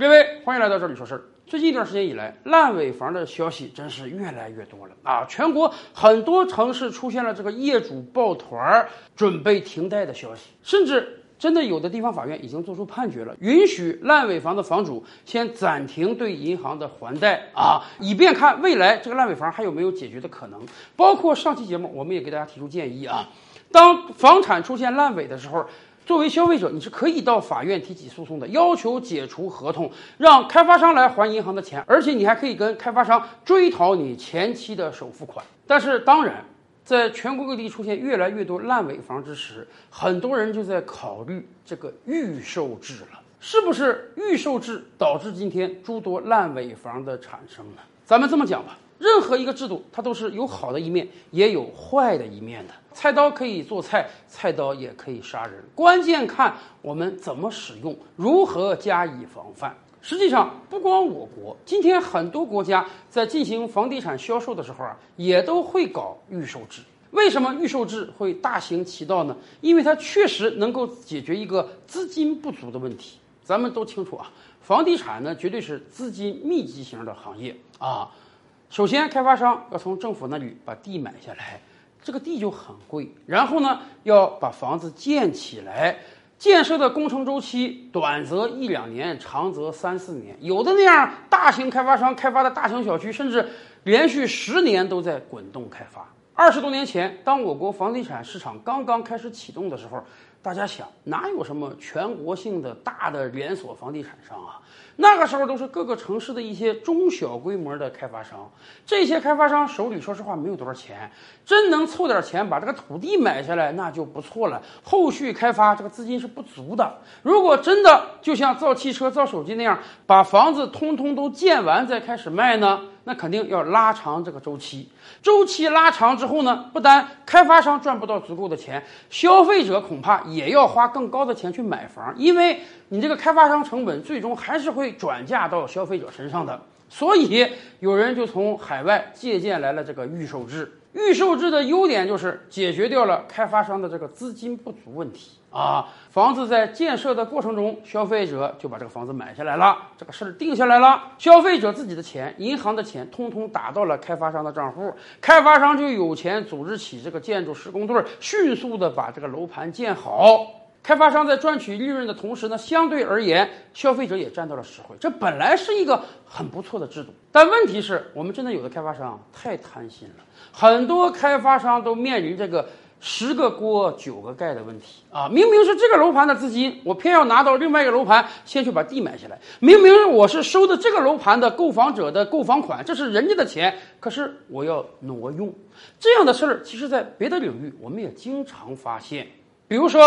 各位，欢迎来到这里说事儿。最近一段时间以来，烂尾房的消息真是越来越多了啊！全国很多城市出现了这个业主抱团儿准备停贷的消息，甚至真的有的地方法院已经做出判决了，允许烂尾房的房主先暂停对银行的还贷啊，以便看未来这个烂尾房还有没有解决的可能。包括上期节目，我们也给大家提出建议啊，当房产出现烂尾的时候。作为消费者，你是可以到法院提起诉讼的，要求解除合同，让开发商来还银行的钱，而且你还可以跟开发商追讨你前期的首付款。但是，当然，在全国各地出现越来越多烂尾房之时，很多人就在考虑这个预售制了，是不是预售制导致今天诸多烂尾房的产生呢？咱们这么讲吧。任何一个制度，它都是有好的一面，也有坏的一面的。菜刀可以做菜，菜刀也可以杀人，关键看我们怎么使用，如何加以防范。实际上，不光我国，今天很多国家在进行房地产销售的时候啊，也都会搞预售制。为什么预售制会大行其道呢？因为它确实能够解决一个资金不足的问题。咱们都清楚啊，房地产呢，绝对是资金密集型的行业啊。首先，开发商要从政府那里把地买下来，这个地就很贵。然后呢，要把房子建起来，建设的工程周期短则一两年，长则三四年。有的那样大型开发商开发的大型小区，甚至连续十年都在滚动开发。二十多年前，当我国房地产市场刚刚开始启动的时候，大家想，哪有什么全国性的大的连锁房地产商啊？那个时候都是各个城市的一些中小规模的开发商，这些开发商手里说实话没有多少钱，真能凑点钱把这个土地买下来那就不错了。后续开发这个资金是不足的。如果真的就像造汽车、造手机那样，把房子通通都建完再开始卖呢？那肯定要拉长这个周期，周期拉长之后呢，不单开发商赚不到足够的钱，消费者恐怕也要花更高的钱去买房，因为你这个开发商成本最终还是会转嫁到消费者身上的。所以有人就从海外借鉴来了这个预售制。预售制的优点就是解决掉了开发商的这个资金不足问题啊。房子在建设的过程中，消费者就把这个房子买下来了，这个事儿定下来了。消费者自己的钱、银行的钱，通通打到了开发商的账户，开发商就有钱组织起这个建筑施工队，迅速的把这个楼盘建好。开发商在赚取利润的同时呢，相对而言，消费者也占到了实惠。这本来是一个很不错的制度，但问题是我们真的有的开发商太贪心了，很多开发商都面临这个十个锅九个盖的问题啊！明明是这个楼盘的资金，我偏要拿到另外一个楼盘先去把地买下来；明明我是收的这个楼盘的购房者的购房款，这是人家的钱，可是我要挪用。这样的事儿，其实在别的领域我们也经常发现，比如说。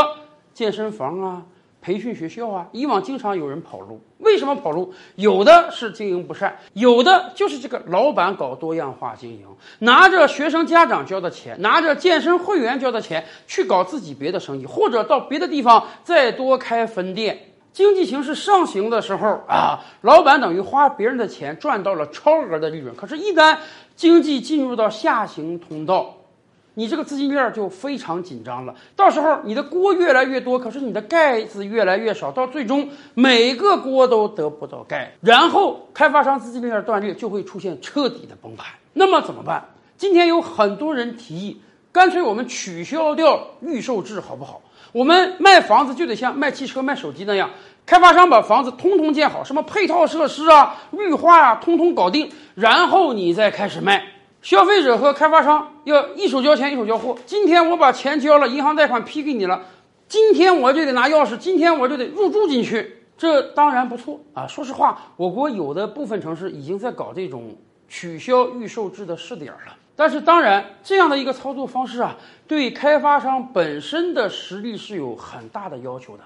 健身房啊，培训学校啊，以往经常有人跑路。为什么跑路？有的是经营不善，有的就是这个老板搞多样化经营，拿着学生家长交的钱，拿着健身会员交的钱去搞自己别的生意，或者到别的地方再多开分店。经济形势上行的时候啊，老板等于花别人的钱赚到了超额的利润。可是，一旦经济进入到下行通道，你这个资金链就非常紧张了，到时候你的锅越来越多，可是你的盖子越来越少，到最终每个锅都得不到盖，然后开发商资金链断裂，就会出现彻底的崩盘。那么怎么办？今天有很多人提议，干脆我们取消掉预售制，好不好？我们卖房子就得像卖汽车、卖手机那样，开发商把房子通通建好，什么配套设施啊、绿化啊，通通搞定，然后你再开始卖。消费者和开发商要一手交钱一手交货。今天我把钱交了，银行贷款批给你了，今天我就得拿钥匙，今天我就得入住进去。这当然不错啊。说实话，我国有的部分城市已经在搞这种取消预售制的试点了。但是，当然这样的一个操作方式啊，对开发商本身的实力是有很大的要求的。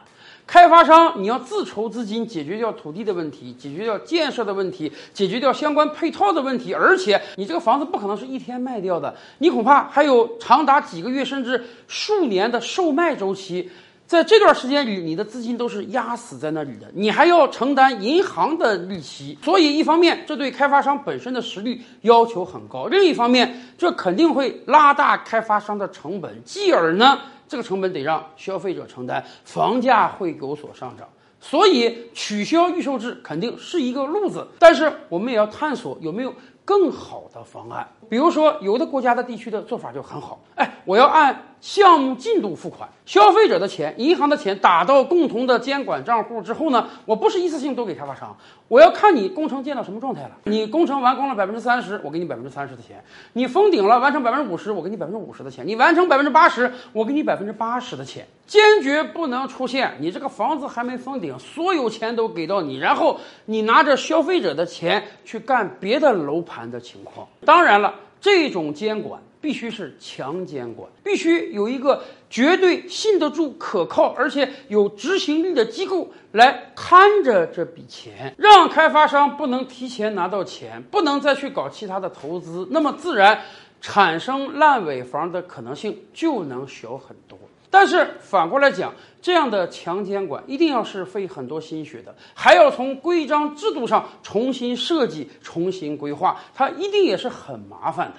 开发商，你要自筹资金解决掉土地的问题，解决掉建设的问题，解决掉相关配套的问题，而且你这个房子不可能是一天卖掉的，你恐怕还有长达几个月甚至数年的售卖周期，在这段时间里，你的资金都是压死在那里的，你还要承担银行的利息，所以一方面这对开发商本身的实力要求很高，另一方面这肯定会拉大开发商的成本，继而呢。这个成本得让消费者承担，房价会有所上涨，所以取消预售制肯定是一个路子，但是我们也要探索有没有更好的方案。比如说，有的国家的地区的做法就很好，哎，我要按项目进度付款，消费者的钱、银行的钱打到共同的监管账户之后呢，我不是一次性都给开发商，我要看你工程建到什么状态了。你工程完工了百分之三十，我给你百分之三十的钱；你封顶了完成百分之五十，我给你百分之五十的钱；你完成百分之八十，我给你百分之八十的钱。坚决不能出现你这个房子还没封顶，所有钱都给到你，然后你拿着消费者的钱去干别的楼盘的情况。当然了。这种监管必须是强监管，必须有一个绝对信得住、可靠而且有执行力的机构来看着这笔钱，让开发商不能提前拿到钱，不能再去搞其他的投资，那么自然产生烂尾房的可能性就能小很多。但是反过来讲，这样的强监管一定要是费很多心血的，还要从规章制度上重新设计、重新规划，它一定也是很麻烦的。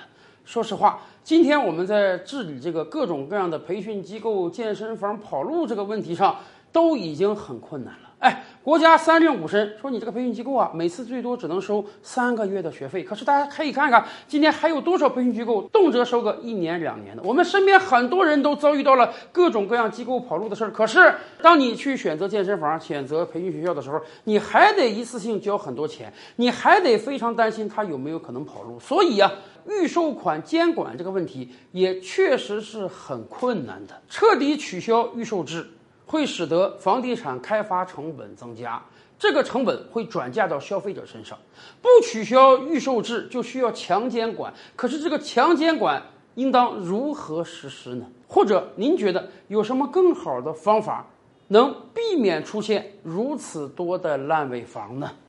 说实话，今天我们在治理这个各种各样的培训机构、健身房跑路这个问题上，都已经很困难了。哎，国家三令五申说你这个培训机构啊，每次最多只能收三个月的学费。可是大家可以看看，今天还有多少培训机构动辄收个一年两年的？我们身边很多人都遭遇到了各种各样机构跑路的事儿。可是当你去选择健身房、选择培训学校的时候，你还得一次性交很多钱，你还得非常担心他有没有可能跑路。所以啊，预售款监管这个问题也确实是很困难的。彻底取消预售制。会使得房地产开发成本增加，这个成本会转嫁到消费者身上。不取消预售制，就需要强监管。可是这个强监管应当如何实施呢？或者您觉得有什么更好的方法，能避免出现如此多的烂尾房呢？